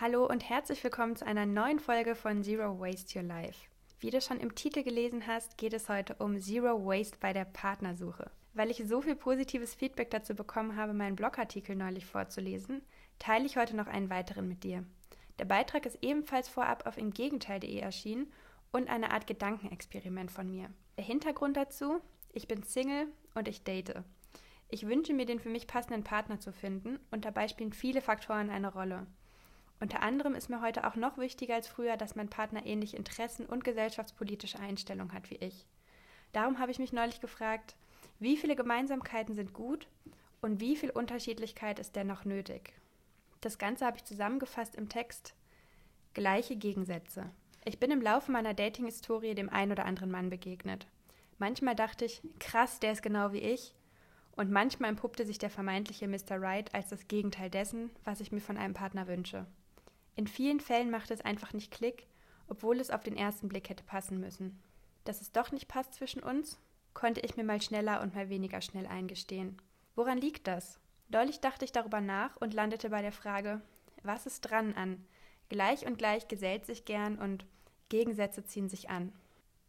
Hallo und herzlich willkommen zu einer neuen Folge von Zero Waste Your Life. Wie du schon im Titel gelesen hast, geht es heute um Zero Waste bei der Partnersuche. Weil ich so viel positives Feedback dazu bekommen habe, meinen Blogartikel neulich vorzulesen, teile ich heute noch einen weiteren mit dir. Der Beitrag ist ebenfalls vorab auf imgegenteil.de erschienen und eine Art Gedankenexperiment von mir. Der Hintergrund dazu, ich bin Single und ich date. Ich wünsche mir, den für mich passenden Partner zu finden und dabei spielen viele Faktoren eine Rolle. Unter anderem ist mir heute auch noch wichtiger als früher, dass mein Partner ähnliche Interessen und gesellschaftspolitische Einstellungen hat wie ich. Darum habe ich mich neulich gefragt, wie viele Gemeinsamkeiten sind gut und wie viel Unterschiedlichkeit ist dennoch nötig. Das Ganze habe ich zusammengefasst im Text Gleiche Gegensätze. Ich bin im Laufe meiner Dating-Historie dem einen oder anderen Mann begegnet. Manchmal dachte ich, krass, der ist genau wie ich. Und manchmal entpuppte sich der vermeintliche Mr. Right als das Gegenteil dessen, was ich mir von einem Partner wünsche. In vielen Fällen macht es einfach nicht Klick, obwohl es auf den ersten Blick hätte passen müssen. Dass es doch nicht passt zwischen uns, konnte ich mir mal schneller und mal weniger schnell eingestehen. Woran liegt das? Neulich dachte ich darüber nach und landete bei der Frage, was ist dran an? Gleich und gleich gesellt sich gern und Gegensätze ziehen sich an.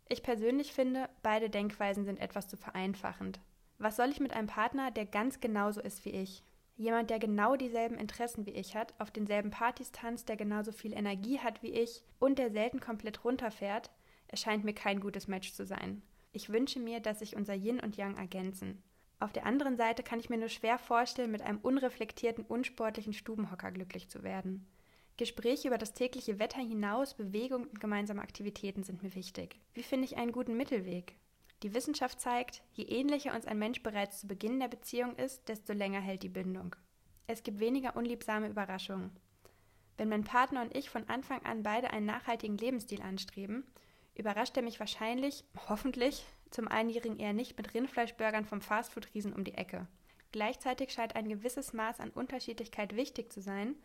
Ich persönlich finde, beide Denkweisen sind etwas zu vereinfachend. Was soll ich mit einem Partner, der ganz genauso ist wie ich? Jemand, der genau dieselben Interessen wie ich hat, auf denselben Partys tanzt, der genauso viel Energie hat wie ich und der selten komplett runterfährt, erscheint mir kein gutes Match zu sein. Ich wünsche mir, dass sich unser Yin und Yang ergänzen. Auf der anderen Seite kann ich mir nur schwer vorstellen, mit einem unreflektierten, unsportlichen Stubenhocker glücklich zu werden. Gespräche über das tägliche Wetter hinaus, Bewegung und gemeinsame Aktivitäten sind mir wichtig. Wie finde ich einen guten Mittelweg? Die Wissenschaft zeigt, je ähnlicher uns ein Mensch bereits zu Beginn der Beziehung ist, desto länger hält die Bindung. Es gibt weniger unliebsame Überraschungen. Wenn mein Partner und ich von Anfang an beide einen nachhaltigen Lebensstil anstreben, überrascht er mich wahrscheinlich, hoffentlich, zum Einjährigen eher nicht mit Rindfleischburgern vom Fastfood-Riesen um die Ecke. Gleichzeitig scheint ein gewisses Maß an Unterschiedlichkeit wichtig zu sein,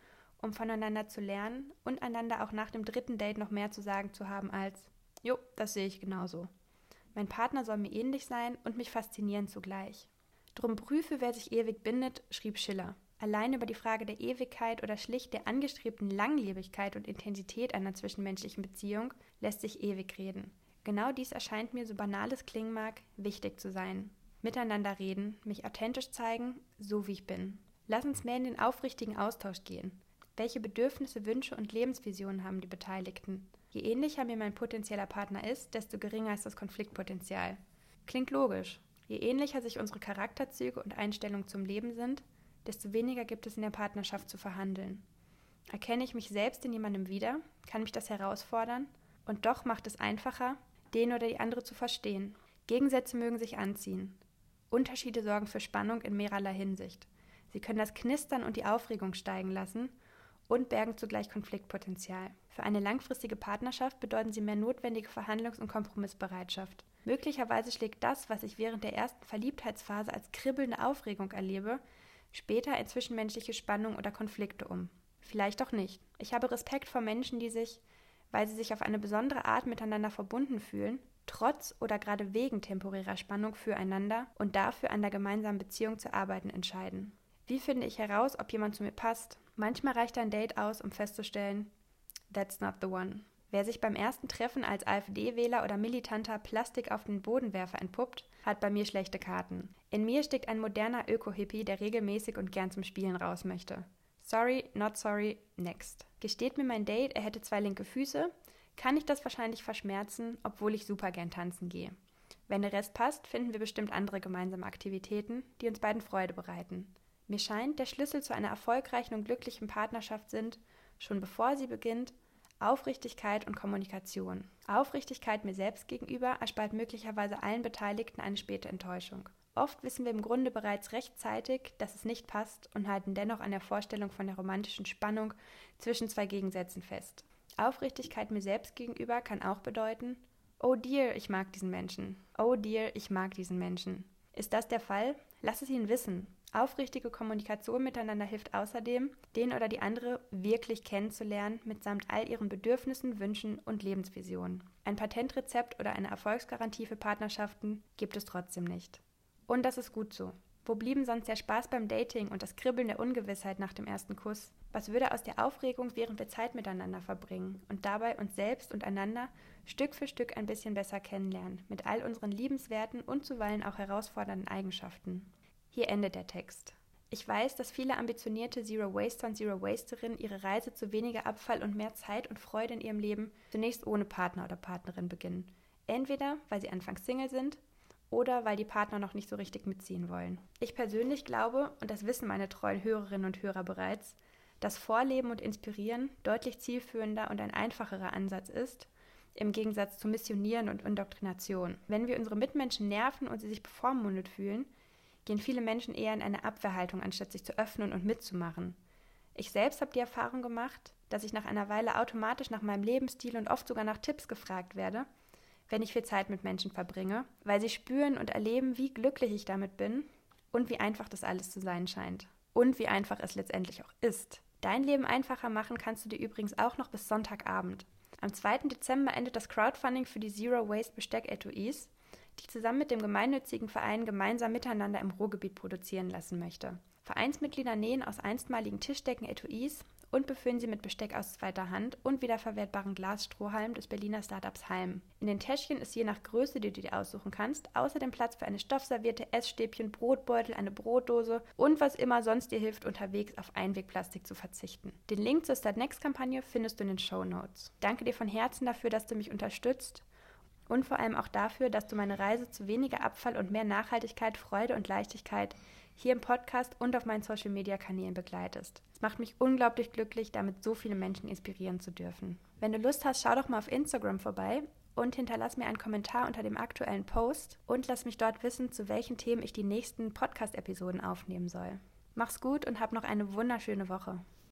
um voneinander zu lernen und einander auch nach dem dritten Date noch mehr zu sagen zu haben als Jo, das sehe ich genauso. Mein Partner soll mir ähnlich sein und mich faszinieren zugleich. Drum prüfe, wer sich ewig bindet, schrieb Schiller. Allein über die Frage der Ewigkeit oder schlicht der angestrebten Langlebigkeit und Intensität einer zwischenmenschlichen Beziehung lässt sich ewig reden. Genau dies erscheint mir, so banal es klingen mag, wichtig zu sein. Miteinander reden, mich authentisch zeigen, so wie ich bin. Lass uns mehr in den aufrichtigen Austausch gehen. Welche Bedürfnisse, Wünsche und Lebensvisionen haben die Beteiligten? Je ähnlicher mir mein potenzieller Partner ist, desto geringer ist das Konfliktpotenzial. Klingt logisch. Je ähnlicher sich unsere Charakterzüge und Einstellungen zum Leben sind, desto weniger gibt es in der Partnerschaft zu verhandeln. Erkenne ich mich selbst in jemandem wieder, kann mich das herausfordern und doch macht es einfacher, den oder die andere zu verstehen. Gegensätze mögen sich anziehen. Unterschiede sorgen für Spannung in mehrerlei Hinsicht. Sie können das Knistern und die Aufregung steigen lassen und bergen zugleich Konfliktpotenzial. Für eine langfristige Partnerschaft bedeuten sie mehr notwendige Verhandlungs- und Kompromissbereitschaft. Möglicherweise schlägt das, was ich während der ersten Verliebtheitsphase als kribbelnde Aufregung erlebe, später in zwischenmenschliche Spannung oder Konflikte um. Vielleicht auch nicht. Ich habe Respekt vor Menschen, die sich, weil sie sich auf eine besondere Art miteinander verbunden fühlen, trotz oder gerade wegen temporärer Spannung füreinander und dafür an der gemeinsamen Beziehung zu arbeiten entscheiden. Wie finde ich heraus, ob jemand zu mir passt? Manchmal reicht ein Date aus, um festzustellen, that's not the one. Wer sich beim ersten Treffen als AfD-Wähler oder militanter Plastik auf den Bodenwerfer entpuppt, hat bei mir schlechte Karten. In mir steckt ein moderner Öko-Hippie, der regelmäßig und gern zum Spielen raus möchte. Sorry, not sorry, next. Gesteht mir mein Date, er hätte zwei linke Füße, kann ich das wahrscheinlich verschmerzen, obwohl ich super gern tanzen gehe. Wenn der Rest passt, finden wir bestimmt andere gemeinsame Aktivitäten, die uns beiden Freude bereiten. Mir scheint, der Schlüssel zu einer erfolgreichen und glücklichen Partnerschaft sind, schon bevor sie beginnt, Aufrichtigkeit und Kommunikation. Aufrichtigkeit mir selbst gegenüber erspart möglicherweise allen Beteiligten eine späte Enttäuschung. Oft wissen wir im Grunde bereits rechtzeitig, dass es nicht passt und halten dennoch an der Vorstellung von der romantischen Spannung zwischen zwei Gegensätzen fest. Aufrichtigkeit mir selbst gegenüber kann auch bedeuten, oh dear, ich mag diesen Menschen. Oh dear, ich mag diesen Menschen. Ist das der Fall? Lass es ihn wissen. Aufrichtige Kommunikation miteinander hilft außerdem, den oder die andere wirklich kennenzulernen, mitsamt all ihren Bedürfnissen, Wünschen und Lebensvisionen. Ein Patentrezept oder eine Erfolgsgarantie für Partnerschaften gibt es trotzdem nicht. Und das ist gut so. Wo blieben sonst der Spaß beim Dating und das Kribbeln der Ungewissheit nach dem ersten Kuss? Was würde aus der Aufregung, während wir Zeit miteinander verbringen und dabei uns selbst und einander Stück für Stück ein bisschen besser kennenlernen, mit all unseren liebenswerten und zuweilen auch herausfordernden Eigenschaften? Hier endet der Text. Ich weiß, dass viele ambitionierte Zero Waster und Zero Wasterinnen ihre Reise zu weniger Abfall und mehr Zeit und Freude in ihrem Leben zunächst ohne Partner oder Partnerin beginnen. Entweder weil sie anfangs Single sind oder weil die Partner noch nicht so richtig mitziehen wollen. Ich persönlich glaube, und das wissen meine treuen Hörerinnen und Hörer bereits, dass Vorleben und Inspirieren deutlich zielführender und ein einfacherer Ansatz ist, im Gegensatz zu Missionieren und Indoktrination. Wenn wir unsere Mitmenschen nerven und sie sich bevormundet fühlen, gehen viele Menschen eher in eine Abwehrhaltung, anstatt sich zu öffnen und mitzumachen. Ich selbst habe die Erfahrung gemacht, dass ich nach einer Weile automatisch nach meinem Lebensstil und oft sogar nach Tipps gefragt werde, wenn ich viel Zeit mit Menschen verbringe, weil sie spüren und erleben, wie glücklich ich damit bin und wie einfach das alles zu sein scheint. Und wie einfach es letztendlich auch ist. Dein Leben einfacher machen kannst du dir übrigens auch noch bis Sonntagabend. Am 2. Dezember endet das Crowdfunding für die Zero Waste Besteck-Etuis die zusammen mit dem gemeinnützigen Verein gemeinsam miteinander im Ruhrgebiet produzieren lassen möchte. Vereinsmitglieder nähen aus einstmaligen Tischdecken Etuis und befüllen sie mit Besteck aus zweiter Hand und wiederverwertbaren Glasstrohhalm des Berliner Startups Halm. In den Täschchen ist je nach Größe, die du dir aussuchen kannst, außerdem Platz für eine Stoffserviette, Essstäbchen, Brotbeutel, eine Brotdose und was immer sonst dir hilft, unterwegs auf Einwegplastik zu verzichten. Den Link zur Start Next Kampagne findest du in den Show Notes. Danke dir von Herzen dafür, dass du mich unterstützt und vor allem auch dafür, dass du meine Reise zu weniger Abfall und mehr Nachhaltigkeit, Freude und Leichtigkeit hier im Podcast und auf meinen Social-Media-Kanälen begleitest. Es macht mich unglaublich glücklich, damit so viele Menschen inspirieren zu dürfen. Wenn du Lust hast, schau doch mal auf Instagram vorbei und hinterlass mir einen Kommentar unter dem aktuellen Post und lass mich dort wissen, zu welchen Themen ich die nächsten Podcast-Episoden aufnehmen soll. Mach's gut und hab noch eine wunderschöne Woche.